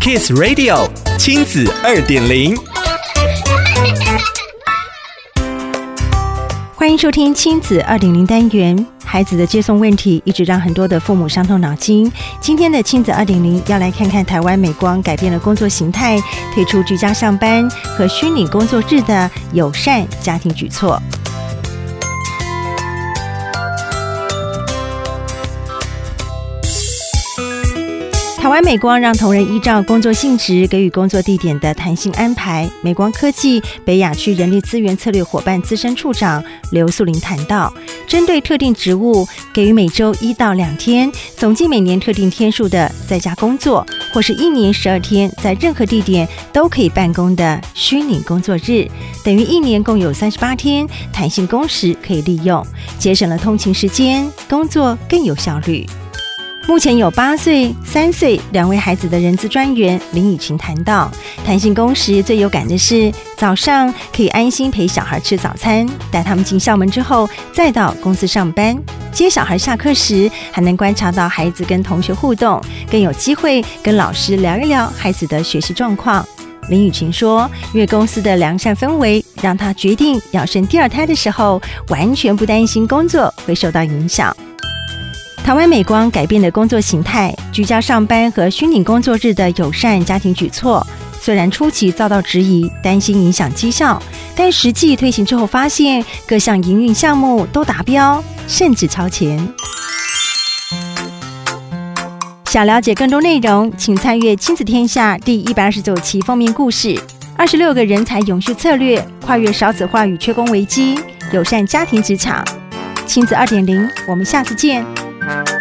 Kiss Radio 亲子二点零，欢迎收听亲子二点零单元。孩子的接送问题一直让很多的父母伤透脑筋。今天的亲子二点零要来看看台湾美光改变了工作形态，推出居家上班和虚拟工作日的友善家庭举措。台湾美光让同仁依照工作性质给予工作地点的弹性安排。美光科技北亚区人力资源策略伙伴资深处长刘素玲谈到，针对特定职务，给予每周一到两天，总计每年特定天数的在家工作，或是一年十二天在任何地点都可以办公的虚拟工作日，等于一年共有三十八天弹性工时可以利用，节省了通勤时间，工作更有效率。目前有八岁、三岁两位孩子的人资专员林雨晴谈到，弹性工时最有感的是早上可以安心陪小孩吃早餐，带他们进校门之后再到公司上班，接小孩下课时还能观察到孩子跟同学互动，更有机会跟老师聊一聊孩子的学习状况。林雨晴说，因为公司的良善氛围，让她决定要生第二胎的时候，完全不担心工作会受到影响。台湾美光改变的工作形态，居家上班和虚拟工作日的友善家庭举措，虽然初期遭到质疑，担心影响绩效，但实际推行之后，发现各项营运项目都达标，甚至超前。想了解更多内容，请参阅《亲子天下》第一百二十九期封面故事：二十六个人才永续策略，跨越少子化与缺工危机，友善家庭职场。亲子二点零，我们下次见。thank you